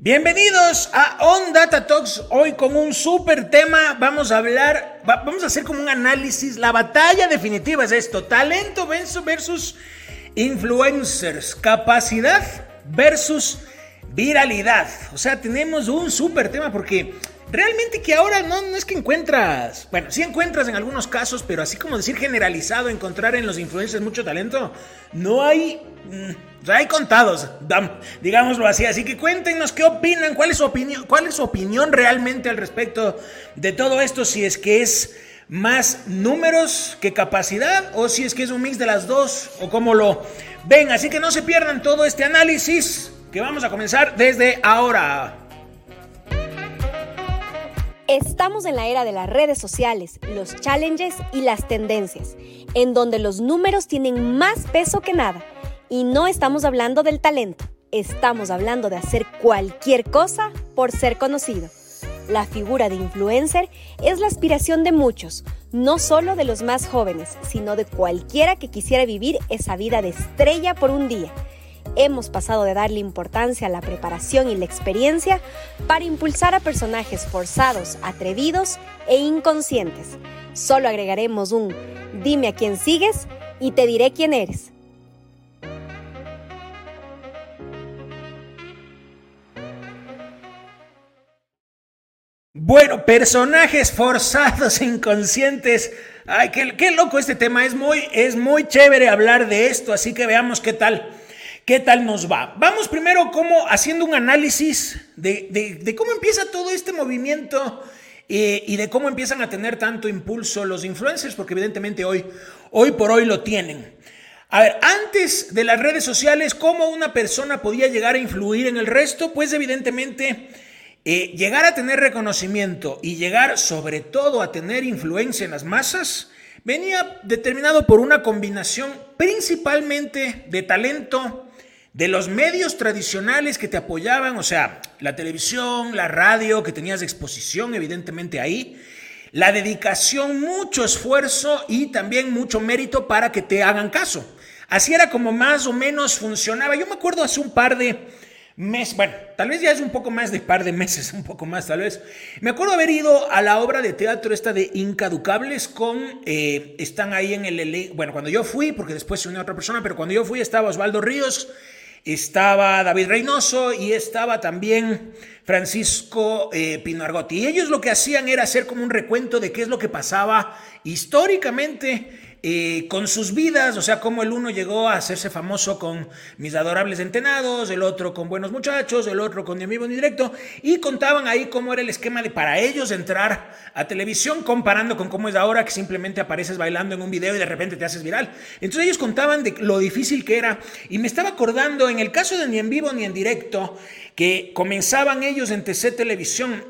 Bienvenidos a On Data Talks. Hoy con un súper tema vamos a hablar, vamos a hacer como un análisis. La batalla definitiva es esto: talento versus influencers, capacidad versus viralidad. O sea, tenemos un súper tema porque realmente que ahora no, es que encuentras, bueno, sí encuentras en algunos casos, pero así como decir generalizado, encontrar en los influencers mucho talento, no hay, mm, hay contados, digámoslo así. Así que cuéntenos qué opinan, cuál es su opinión, cuál es su opinión realmente al respecto de todo esto, si es que es más números que capacidad o si es que es un mix de las dos o cómo lo ven. Así que no se pierdan todo este análisis que vamos a comenzar desde ahora. Estamos en la era de las redes sociales, los challenges y las tendencias, en donde los números tienen más peso que nada. Y no estamos hablando del talento, estamos hablando de hacer cualquier cosa por ser conocido. La figura de influencer es la aspiración de muchos, no solo de los más jóvenes, sino de cualquiera que quisiera vivir esa vida de estrella por un día hemos pasado de darle importancia a la preparación y la experiencia para impulsar a personajes forzados, atrevidos e inconscientes. Solo agregaremos un dime a quién sigues y te diré quién eres. Bueno, personajes forzados, inconscientes. Ay, qué, loco este tema. Es muy, es muy chévere hablar de esto, así que veamos qué tal. ¿Qué tal nos va? Vamos primero como haciendo un análisis de, cómo empieza todo este movimiento eh, y de cómo empiezan a tener tanto impulso los influencers, porque evidentemente hoy, hoy por hoy lo tienen. A ver, antes de las redes sociales, ¿cómo una persona podía llegar a influir en el resto? Pues evidentemente eh, llegar a tener reconocimiento y llegar sobre todo a tener influencia en las masas venía determinado por una combinación principalmente de talento, de los medios tradicionales que te apoyaban, o sea, la televisión, la radio, que tenías exposición evidentemente ahí, la dedicación, mucho esfuerzo y también mucho mérito para que te hagan caso. Así era como más o menos funcionaba. Yo me acuerdo hace un par de meses, bueno, tal vez ya es un poco más de par de meses, un poco más tal vez. Me acuerdo haber ido a la obra de teatro esta de Incaducables con, eh, están ahí en el, bueno, cuando yo fui, porque después se unió otra persona, pero cuando yo fui estaba Osvaldo Ríos, estaba David Reynoso y estaba también Francisco eh, Pino Argotti. Y ellos lo que hacían era hacer como un recuento de qué es lo que pasaba históricamente eh, con sus vidas, o sea, cómo el uno llegó a hacerse famoso con Mis Adorables Entenados, el otro con Buenos Muchachos, el otro con Mi Amigo en Directo, y contaban ahí cómo era el esquema de para ellos entrar a televisión, comparando con cómo es ahora que simplemente apareces bailando en un video y de repente te haces viral. Entonces ellos contaban de lo difícil que era, y me estaba acordando, en el caso de Ni en Vivo ni en Directo, que comenzaban ellos en TC Televisión,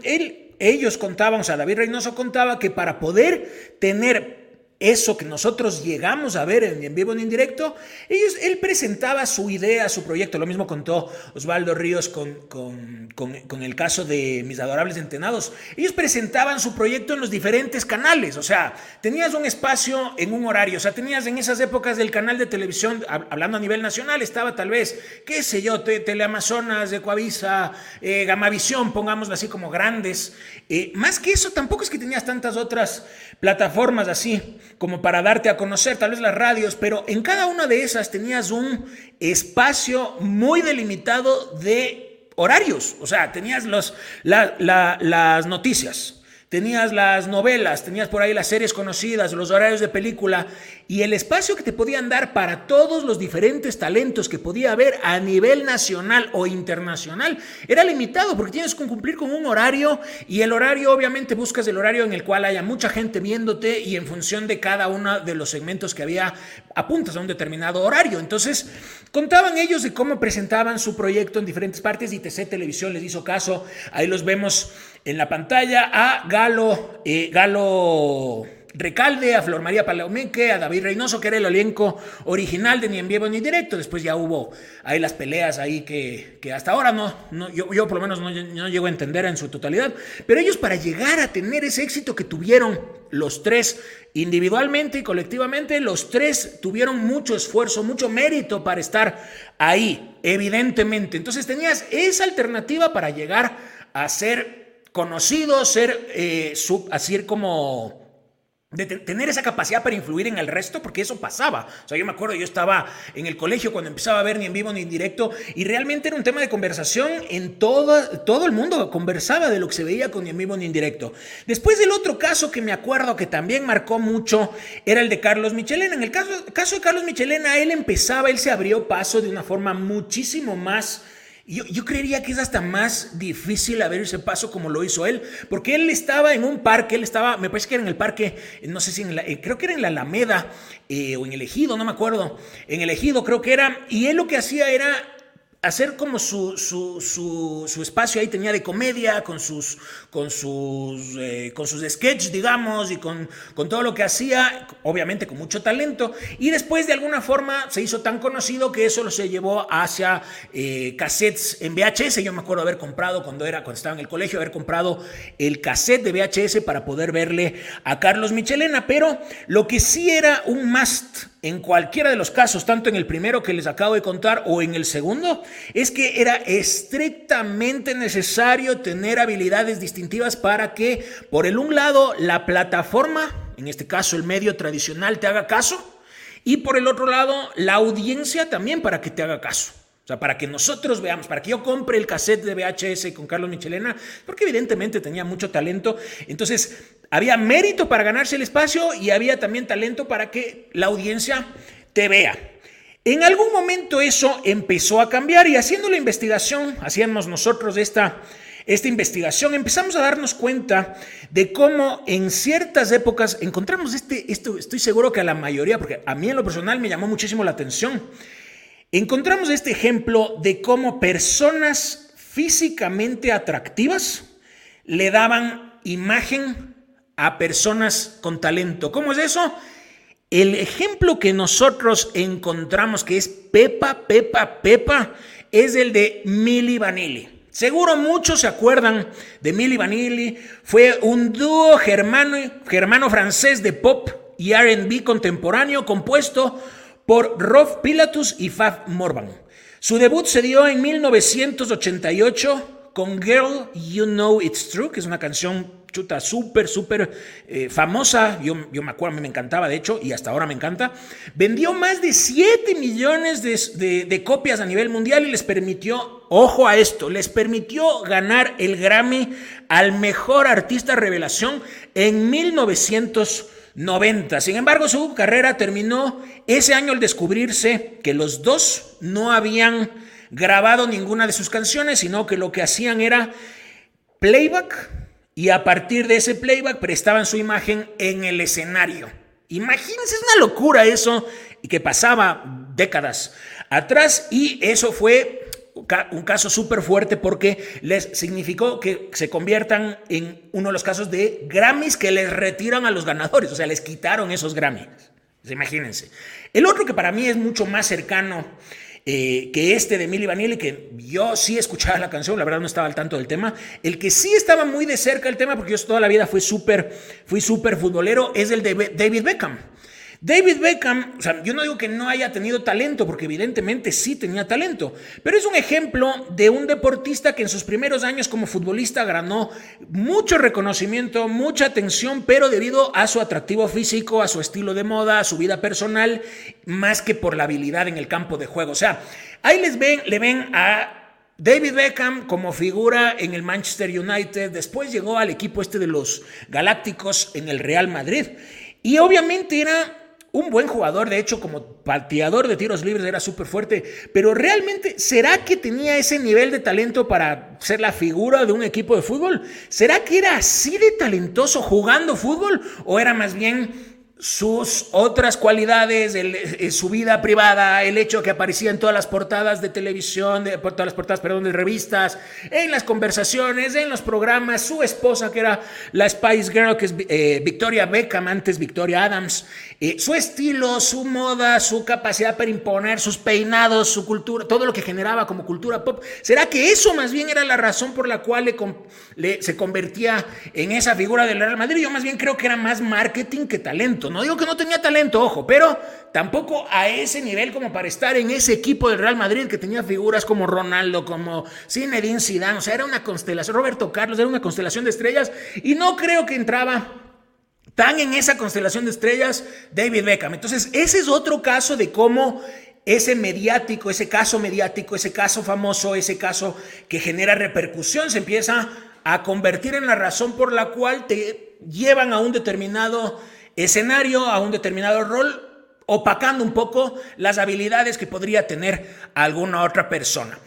ellos contaban, o sea, David Reynoso contaba que para poder tener eso que nosotros llegamos a ver en, vivo en indirecto, ellos, él presentaba su idea, su proyecto. Lo mismo contó Osvaldo Ríos con, con, con, el caso de Mis Adorables Entenados. Ellos presentaban su proyecto en los diferentes canales. O sea, tenías un espacio en un horario. O sea, tenías en esas épocas del canal de televisión, hablando a nivel nacional, estaba tal vez, qué sé yo, Teleamazonas, de Coavisa, eh, Gamavisión, pongámoslo así como grandes. Eh, más que eso, tampoco es que tenías tantas otras plataformas así como para darte a conocer, tal vez las radios, pero en cada una de esas tenías un espacio muy delimitado de horarios, o sea, tenías los, las noticias, tenías las novelas, tenías por ahí las series conocidas, los horarios de película y el espacio que te podían dar para todos los diferentes talentos que podía haber a nivel nacional o internacional era limitado porque tienes que cumplir con un horario y el horario obviamente buscas el horario en el cual haya mucha gente viéndote y en función de cada uno de los segmentos que había apuntas a un determinado horario. Entonces contaban ellos de cómo presentaban su proyecto en diferentes partes y TC Televisión les hizo caso. Ahí los vemos en la pantalla a Galo, eh, Galo Recalde, a Flor María Palomeque, a David Reynoso, que era el elenco original de Ni en Vivo ni Directo. Después ya hubo ahí las peleas ahí que, que hasta ahora no, no yo, yo, por lo menos no, no llego a entender en su totalidad. Pero ellos para llegar a tener ese éxito que tuvieron los tres individualmente y colectivamente, los tres tuvieron mucho esfuerzo, mucho mérito para estar ahí, evidentemente. Entonces tenías esa alternativa para llegar a ser conocido, ser eh, así como tener esa capacidad para influir en el resto, porque eso pasaba. O sea, yo me acuerdo, yo estaba en el colegio cuando empezaba a ver ni en vivo ni en directo, y realmente era un tema de conversación en todo, todo el mundo conversaba de lo que se veía con ni en vivo ni en directo. Después del otro caso que me acuerdo que también marcó mucho, era el de Carlos Michelena. En el caso, caso de Carlos Michelena, él empezaba, él se abrió paso de una forma muchísimo más yo, creería que es hasta más difícil abrirse paso como lo hizo él, porque él estaba en un parque, él estaba, me parece que era en el parque, no sé si en la, eh, creo que era en la Alameda eh, o en el Ejido, no me acuerdo, en el Ejido creo que era, y él lo que hacía era hacer como su, su, su, espacio ahí tenía de comedia, con sus, con sus, eh, con sus sketches, digamos, y con, con todo lo que hacía, obviamente con mucho talento, y después de alguna forma se hizo tan conocido que eso lo se llevó hacia eh, cassettes en VHS, yo me acuerdo haber comprado cuando, era, cuando estaba en el colegio, haber comprado el cassette de VHS para poder verle a Carlos Michelena, pero lo que sí era un must en cualquiera de los casos, tanto en el primero que les acabo de contar o en el segundo, es que era estrictamente necesario tener habilidades para que, por el un lado, la plataforma, en este caso el medio tradicional, te haga caso, y por el otro lado, la audiencia también para que te haga caso. O sea, para que nosotros veamos, para que yo compre el cassette de VHS con Carlos Michelena, porque evidentemente tenía mucho talento. Entonces, había mérito para ganarse el espacio y había también talento para que la audiencia te vea. En algún momento eso empezó a cambiar y haciendo la investigación, hacíamos nosotros esta, esta investigación, empezamos a darnos cuenta de cómo en ciertas épocas encontramos este, esto, estoy seguro que a la mayoría, porque a mí en lo personal me llamó muchísimo la atención, encontramos este ejemplo de cómo personas físicamente atractivas le daban imagen a personas con talento. ¿Cómo es eso? El ejemplo que nosotros encontramos que es Pepa, Pepa, Pepa, es el de Milli Vanilli. Seguro muchos se acuerdan de Milli Vanilli. Fue un dúo germano, germano-francés de pop y RB contemporáneo compuesto por Rolf Pilatus y Fab Morvan. Su debut se dio en 1988 con Girl You Know It's True, que es una canción chuta, súper, súper eh, famosa. Yo, me acuerdo, me encantaba, de hecho, y hasta ahora me encanta. Vendió más de 7 millones de, copias a nivel mundial y les permitió, ojo a esto, les permitió ganar el Grammy al mejor artista revelación en 1990. Sin embargo, su carrera terminó ese año al descubrirse que los dos no habían grabado ninguna de sus canciones, sino que lo que hacían era playback y a partir de ese playback prestaban su imagen en el escenario. Imagínense, es una locura eso y que pasaba décadas atrás y eso fue un caso súper fuerte porque les significó que se conviertan en uno de los casos de Grammys que les retiran a los ganadores, o sea, les quitaron esos Grammys. Imagínense. El otro que para mí es mucho más cercano eh, que este de Milli Vanilli, que yo sí escuchaba la canción, la verdad no estaba al tanto del tema. El que sí estaba muy de cerca el tema, porque yo toda la vida fui súper fui súper futbolero, es el de David Beckham. David Beckham, o sea, yo no digo que no haya tenido talento, porque evidentemente sí tenía talento, pero es un ejemplo de un deportista que en sus primeros años como futbolista ganó mucho reconocimiento, mucha atención, pero debido a su atractivo físico, a su estilo de moda, a su vida personal, más que por la habilidad en el campo de juego. O sea, ahí les ven, le ven a David Beckham como figura en el Manchester United, después llegó al equipo este de los Galácticos en el Real Madrid. Y obviamente era un buen jugador, de hecho, como pateador de tiros libres era súper fuerte, pero realmente, ¿será que tenía ese nivel de talento para ser la figura de un equipo de fútbol? ¿Será que era así de talentoso jugando fútbol o era más bien sus otras cualidades, eh, su vida privada, el hecho que aparecía en todas las portadas de televisión, de, todas las portadas, perdón, de revistas, en las conversaciones, en los programas, su esposa que era la Spice Girl, que es eh, Victoria Beckham, antes Victoria Adams, eh, su estilo, su moda, su capacidad para imponer, sus peinados, su cultura, todo lo que generaba como cultura pop. ¿Será que eso más bien era la razón por la cual le, se convertía en esa figura del Real Madrid? Yo más bien creo que era más marketing que talento. No digo que no tenía talento, ojo, pero tampoco a ese nivel como para estar en ese equipo del Real Madrid que tenía figuras como Ronaldo, como Zinedine Zidane, o sea, era una constelación, Roberto Carlos, era una constelación de estrellas. Y no creo que entraba tan en esa constelación de estrellas David Beckham. Entonces, ese es otro caso de cómo ese mediático, ese caso mediático, ese caso famoso, ese caso que genera repercusión, se empieza a convertir en la razón por la cual te llevan a un determinado escenario, a un determinado rol, opacando un poco las habilidades que podría tener alguna otra persona.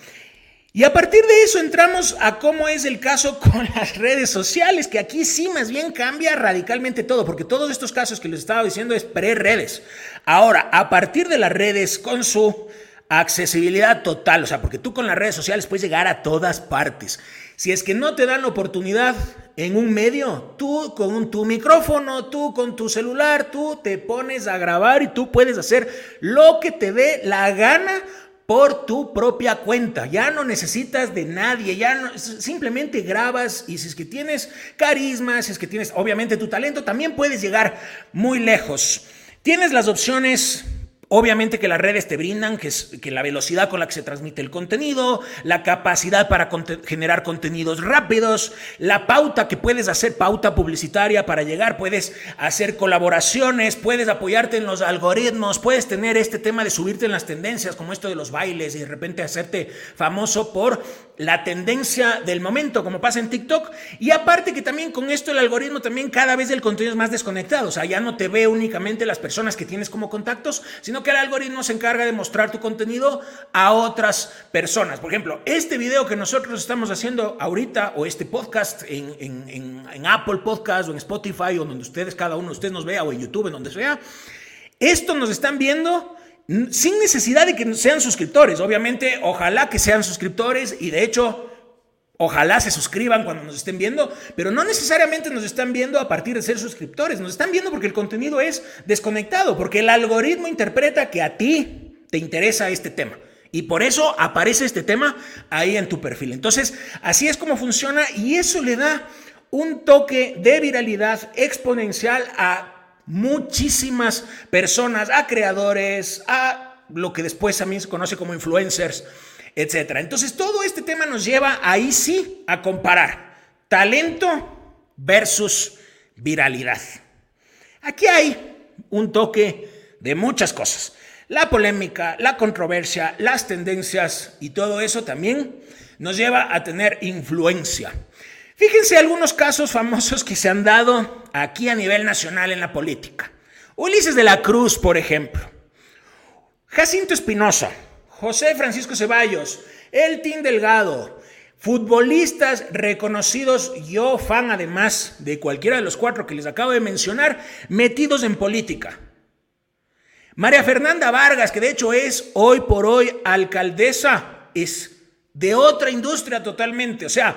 Y a partir de eso entramos a cómo es el caso con las redes sociales, que aquí sí más bien cambia radicalmente todo, porque todos estos casos que les estaba diciendo es pre-redes. Ahora, a partir de las redes con su accesibilidad total, o sea, porque tú con las redes sociales puedes llegar a todas partes. Si es que no te dan la oportunidad en un medio, tú con tu micrófono, tú con tu celular, tú te pones a grabar y tú puedes hacer lo que te dé la gana por tu propia cuenta. Ya no necesitas de nadie, ya no, simplemente grabas y si es que tienes carisma, si es que tienes obviamente tu talento, también puedes llegar muy lejos. Tienes las opciones Obviamente que las redes te brindan, que, es, que la velocidad con la que se transmite el contenido, la capacidad para generar contenidos rápidos, la pauta que puedes hacer, pauta publicitaria para llegar, puedes hacer colaboraciones, puedes apoyarte en los algoritmos, puedes tener este tema de subirte en las tendencias, como esto de los bailes y de repente hacerte famoso por la tendencia del momento, como pasa en TikTok. Y aparte que también con esto el algoritmo también cada vez el contenido es más desconectado, o sea, ya no te ve únicamente las personas que tienes como contactos, sino que el algoritmo se encarga de mostrar tu contenido a otras personas. Por ejemplo, este video que nosotros estamos haciendo ahorita, o este podcast en, en Apple Podcast o en Spotify, o donde ustedes, cada uno de ustedes nos vea, o en YouTube, en donde sea, esto nos están viendo sin necesidad de que sean suscriptores. Obviamente, ojalá que sean suscriptores y de hecho Ojalá se suscriban cuando nos estén viendo, pero no necesariamente nos están viendo a partir de ser suscriptores, nos están viendo porque el contenido es desconectado, porque el algoritmo interpreta que a ti te interesa este tema. Y por eso aparece este tema ahí en tu perfil. Entonces, así es como funciona y eso le da un toque de viralidad exponencial a muchísimas personas, a creadores, a lo que después también se conoce como influencers etcétera. Entonces, todo este tema nos lleva ahí sí a comparar talento versus viralidad. Aquí hay un toque de muchas cosas. La polémica, la controversia, las tendencias y todo eso también nos lleva a tener influencia. Fíjense algunos casos famosos que se han dado aquí a nivel nacional en la política. Ulises de la Cruz, por ejemplo. Jacinto Espinosa, José Francisco Ceballos, Eltin Delgado, futbolistas reconocidos, yo fan además de cualquiera de los cuatro que les acabo de mencionar, metidos en política. María Fernanda Vargas, que de hecho es hoy por hoy alcaldesa, es de otra industria totalmente. O sea,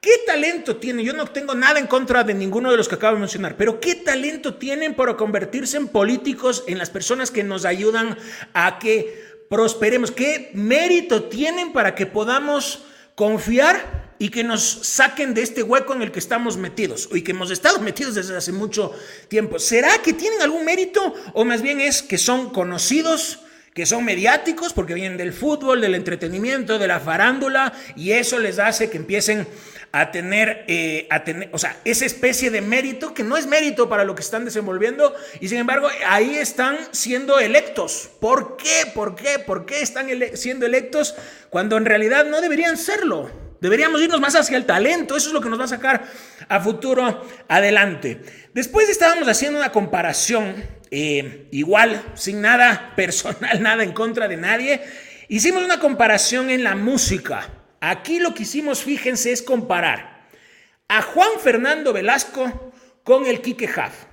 ¿qué talento tiene? Yo no tengo nada en contra de ninguno de los que acabo de mencionar, pero ¿qué talento tienen para convertirse en políticos, en las personas que nos ayudan a que prosperemos, qué mérito tienen para que podamos confiar y que nos saquen de este hueco en el que estamos metidos y que hemos estado metidos desde hace mucho tiempo. ¿Será que tienen algún mérito o más bien es que son conocidos? que son mediáticos porque vienen del fútbol, del entretenimiento, de la farándula y eso les hace que empiecen a tener, eh, a tener, o sea, esa especie de mérito que no es mérito para lo que están desenvolviendo y sin embargo ahí están siendo electos. ¿Por qué? ¿Por qué? ¿Por qué están siendo electos cuando en realidad no deberían serlo? Deberíamos irnos más hacia el talento, eso es lo que nos va a sacar a futuro adelante. Después estábamos haciendo una comparación, eh, igual, sin nada personal, nada en contra de nadie. Hicimos una comparación en la música. Aquí lo que hicimos, fíjense, es comparar a Juan Fernando Velasco con el Quique Jaff.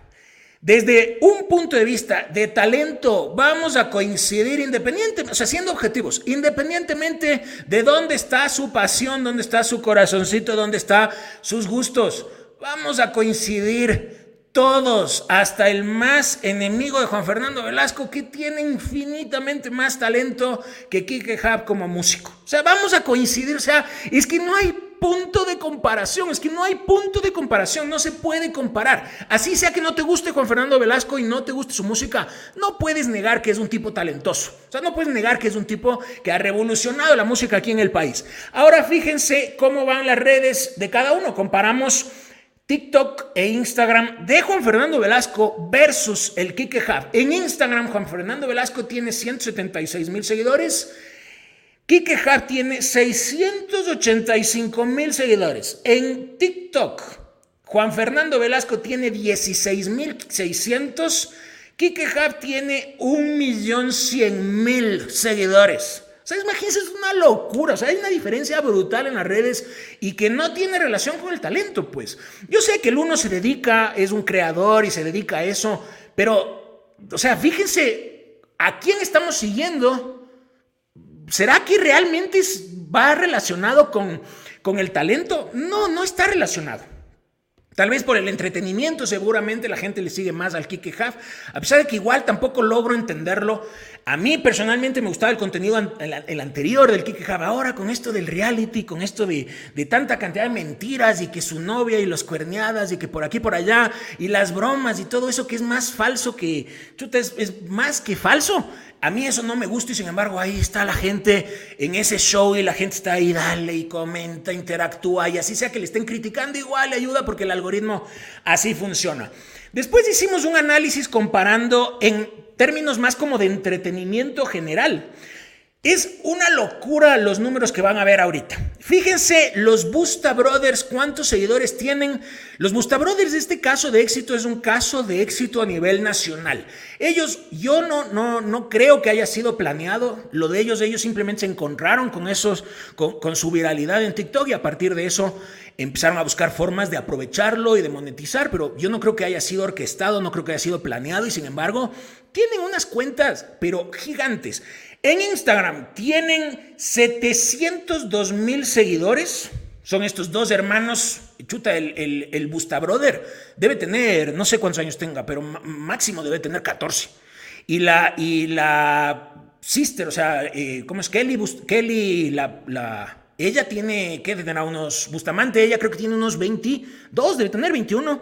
Desde un punto de vista de talento, vamos a coincidir independientemente, o sea, siendo objetivos, independientemente de dónde está su pasión, dónde está su corazoncito, dónde están sus gustos. Vamos a coincidir todos, hasta el más enemigo de Juan Fernando Velasco, que tiene infinitamente más talento que Kike Hub como músico. O sea, vamos a coincidir, o sea, es que no hay punto de comparación, es que no hay punto de comparación, no se puede comparar. Así sea que no te guste Juan Fernando Velasco y no te guste su música, no puedes negar que es un tipo talentoso. O sea, no puedes negar que es un tipo que ha revolucionado la música aquí en el país. Ahora fíjense cómo van las redes de cada uno. Comparamos TikTok e Instagram de Juan Fernando Velasco versus el Kike Hub. En Instagram, Juan Fernando Velasco tiene 176 mil seguidores. Kike Hub tiene 685 mil seguidores. En TikTok, Juan Fernando Velasco tiene 16 mil 600. Kike Hub tiene 1.100.000 seguidores. O sea, imagínense, es una locura. O sea, hay una diferencia brutal en las redes y que no tiene relación con el talento, pues. Yo sé que el uno se dedica, es un creador y se dedica a eso, pero, o sea, fíjense a quién estamos siguiendo. ¿Será que realmente va relacionado con, con el talento? No, no está relacionado. Tal vez por el entretenimiento, seguramente la gente le sigue más al Kike Huff, a pesar de que igual tampoco logro entenderlo. A mí personalmente me gustaba el contenido el, anterior del Kike Huff, ahora con esto del reality, con esto de, tanta cantidad de mentiras y que su novia y los cuerneadas y que por aquí por allá y las bromas y todo eso que es más falso que, chuta, es más que falso. A mí eso no me gusta y sin embargo ahí está la gente en ese show y la gente está ahí, dale y comenta, interactúa y así sea que le estén criticando igual le ayuda porque el algoritmo así funciona. Después hicimos un análisis comparando en términos más como de entretenimiento general. Es una locura los números que van a ver ahorita. Fíjense los Busta Brothers, cuántos seguidores tienen. Los Busta Brothers, este caso de éxito es un caso de éxito a nivel nacional. Ellos, yo no, no, no creo que haya sido planeado. Lo de ellos, ellos simplemente se encontraron con, esos, con su viralidad en TikTok y a partir de eso empezaron a buscar formas de aprovecharlo y de monetizar, pero yo no creo que haya sido orquestado, no creo que haya sido planeado y sin embargo tienen unas cuentas, pero gigantes. En Instagram tienen 702 mil seguidores. Son estos dos hermanos. Chuta, el, el, Busta Brother debe tener, no sé cuántos años tenga, pero máximo debe tener 14. Y la, y la sister, o sea, eh, ¿cómo es? Kelly, Kelly la, ella tiene, ¿qué? Tendrá unos, Bustamante, ella creo que tiene unos 22, debe tener 21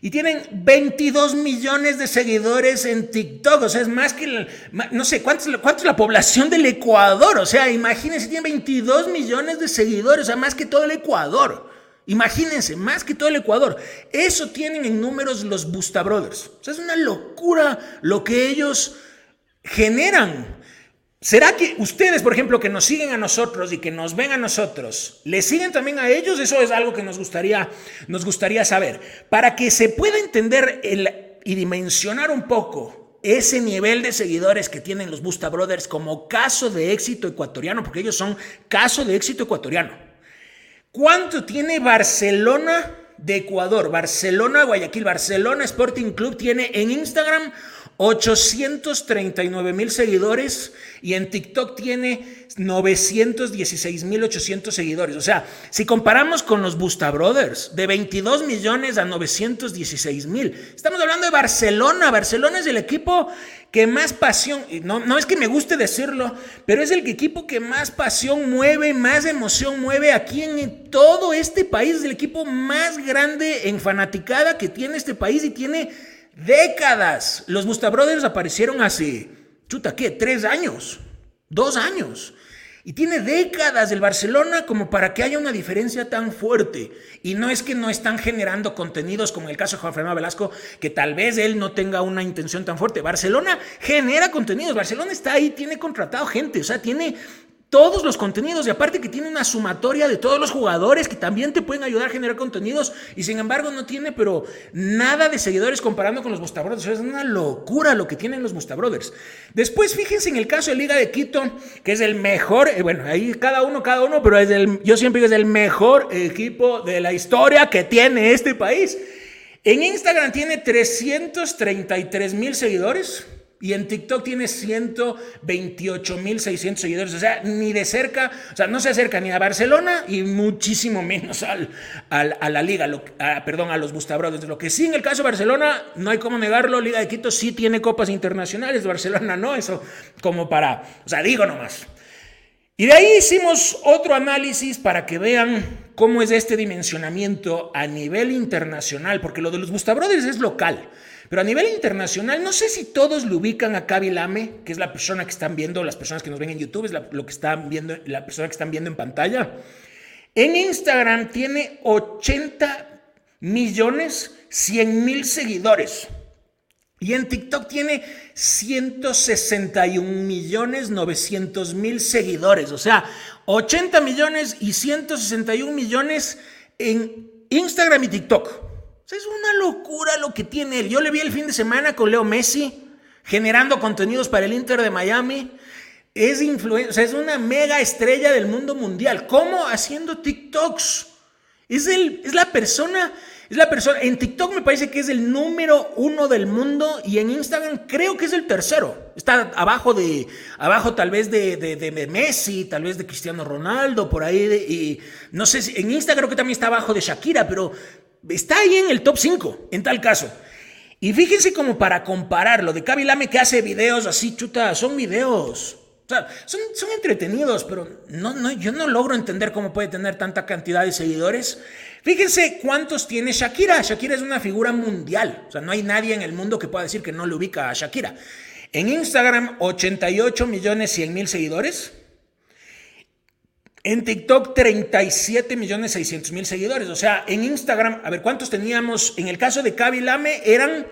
y tienen 22 millones de seguidores en TikTok. O sea, es más que, no sé, ¿cuánto, ¿cuánto, es la población del Ecuador? O sea, imagínense, tienen 22 millones de seguidores, o sea, más que todo el Ecuador. Imagínense, más que todo el Ecuador. Eso tienen en números los Busta Brothers. O sea, es una locura lo que ellos generan. ¿Será que ustedes, por ejemplo, que nos siguen a nosotros y que nos ven a nosotros, le siguen también a ellos? Eso es algo que nos gustaría, nos gustaría saber. Para que se pueda entender el, y dimensionar un poco ese nivel de seguidores que tienen los Busta Brothers como caso de éxito ecuatoriano, porque ellos son caso de éxito ecuatoriano. ¿Cuánto tiene Barcelona de Ecuador? Barcelona, Guayaquil, Barcelona Sporting Club tiene en Instagram 839 mil seguidores y en TikTok tiene 916 mil 800 seguidores. O sea, si comparamos con los Busta Brothers, de 22 millones a 916 mil, estamos hablando de Barcelona. Barcelona es el equipo que más pasión, no, no es que me guste decirlo, pero es el equipo que más pasión mueve, más emoción mueve aquí en todo este país. Es el equipo más grande en fanaticada que tiene este país y tiene décadas. Los Busta Brothers aparecieron hace, chuta, ¿qué? Tres años, dos años. Y tiene décadas el Barcelona como para que haya una diferencia tan fuerte. Y no es que no están generando contenidos como el caso de Juan Fernando Velasco, que tal vez él no tenga una intención tan fuerte. Barcelona genera contenidos. Barcelona está ahí, tiene contratado gente, o sea, tiene todos los contenidos y aparte que tiene una sumatoria de todos los jugadores que también te pueden ayudar a generar contenidos y sin embargo no tiene pero nada de seguidores comparando con los Busta Brothers. Es una locura lo que tienen los Busta Brothers. Después fíjense en el caso de Liga de Quito, que es el mejor, eh, bueno, ahí cada uno, cada uno, pero es el, yo siempre digo es el mejor equipo de la historia que tiene este país. En Instagram tiene 333 mil seguidores. Y en TikTok tiene 128 mil 600 seguidores. O sea, ni de cerca, o sea, no se acerca ni a Barcelona y muchísimo menos al, a la liga, perdón, a los Busta Lo que sí, en el caso de Barcelona, no hay cómo negarlo, Liga de Quito sí tiene copas internacionales, Barcelona no, eso como para, o sea, digo nomás. Y de ahí hicimos otro análisis para que vean cómo es este dimensionamiento a nivel internacional, porque lo de los Busta es local. Pero a nivel internacional, no sé si todos lo ubican a Kaby Lame, que es la persona que están viendo, las personas que nos ven en YouTube, es lo que están viendo, la persona que están viendo en pantalla. En Instagram tiene 80 millones 100 mil seguidores. Y en TikTok tiene 161 millones 900 mil seguidores. O sea, 80 millones y 161 millones en Instagram y TikTok es una locura lo que tiene él. Yo le vi el fin de semana con Leo Messi generando contenidos para el Inter de Miami. Es influencia, es una mega estrella del mundo mundial. ¿Cómo? Haciendo TikToks. Es, el, es la persona, es la persona. En TikTok me parece que es el número uno del mundo y en Instagram creo que es el tercero. Está abajo de, abajo tal vez de, de, Messi, tal vez de Cristiano Ronaldo, por ahí. y no sé si en Instagram creo que también está abajo de Shakira, pero Está ahí en el top 5, en tal caso. Y fíjense como para compararlo, de Kabilame que hace videos así, chuta, son videos. Son, son entretenidos, pero no, no, yo no logro entender cómo puede tener tanta cantidad de seguidores. Fíjense cuántos tiene Shakira. Shakira es una figura mundial. O sea, no hay nadie en el mundo que pueda decir que no le ubica a Shakira. En Instagram, 88 millones 100 mil seguidores. En TikTok, 37 millones 600 mil seguidores. O sea, en Instagram, a ver, ¿cuántos teníamos? En el caso de Kaby Lame eran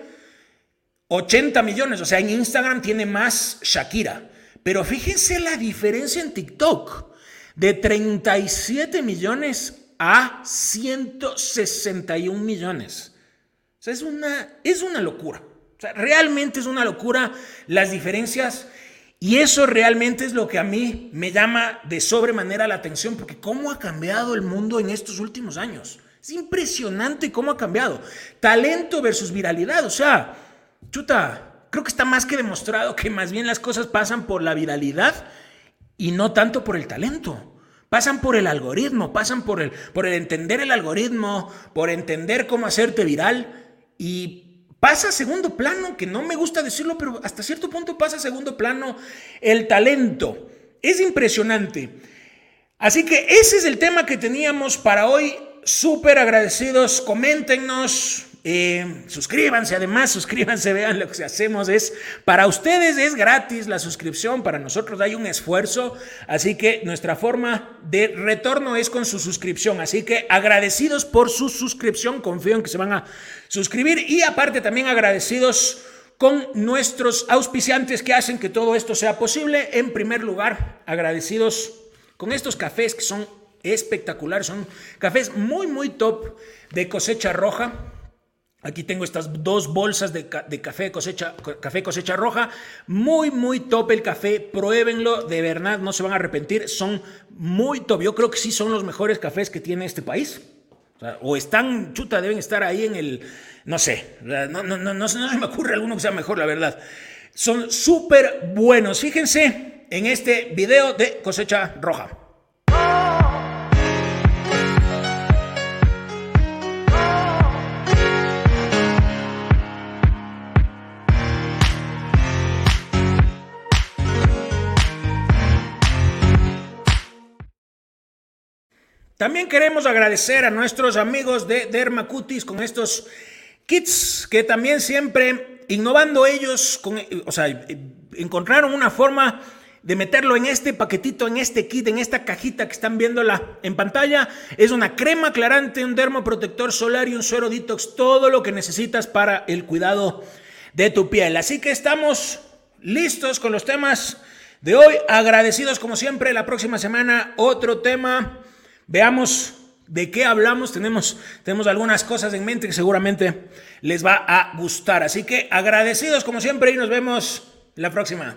80 millones. O sea, en Instagram tiene más Shakira. Pero fíjense la diferencia en TikTok. De 37 millones a 161 millones. O sea, es una, es una locura. O sea, realmente es una locura las diferencias y eso realmente es lo que a mí me llama de sobremanera la atención, porque cómo ha cambiado el mundo en estos últimos años. Es impresionante cómo ha cambiado. Talento versus viralidad. O sea, chuta, creo que está más que demostrado que más bien las cosas pasan por la viralidad y no tanto por el talento. Pasan por el algoritmo, pasan por el, por el entender el algoritmo, por entender cómo hacerte viral y Pasa a segundo plano, que no me gusta decirlo, pero hasta cierto punto pasa a segundo plano el talento. Es impresionante. Así que ese es el tema que teníamos para hoy. Súper agradecidos. Coméntenos, eh, suscríbanse, además, suscríbanse, vean lo que hacemos. Es para ustedes es gratis la suscripción, para nosotros hay un esfuerzo. Así que nuestra forma de retorno es con su suscripción. Así que agradecidos por su suscripción, confío en que se van a suscribir y aparte también agradecidos con nuestros auspiciantes que hacen que todo esto sea posible. En primer lugar, agradecidos con estos cafés que son espectaculares, son cafés muy, muy top de cosecha roja. Aquí tengo estas dos bolsas de, café, cosecha, café cosecha roja. Muy, muy top el café. Pruébenlo, de verdad, no se van a arrepentir. Son muy top. Yo creo que sí son los mejores cafés que tiene este país. O, están, chuta, deben estar ahí en el, no sé, no, no, no, no, se me ocurre alguno que sea mejor, la verdad. Son súper buenos. Fíjense en este video de cosecha roja. También queremos agradecer a nuestros amigos de Dermacutis con estos kits que también siempre innovando ellos, con, o sea, encontraron una forma de meterlo en este paquetito, en este kit, en esta cajita que están viéndola en pantalla. Es una crema aclarante, un dermoprotector solar y un suero detox, todo lo que necesitas para el cuidado de tu piel. Así que estamos listos con los temas de hoy. Agradecidos como siempre. La próxima semana otro tema Veamos de qué hablamos. Tenemos, tenemos algunas cosas en mente que seguramente les va a gustar. Así que agradecidos como siempre y nos vemos la próxima.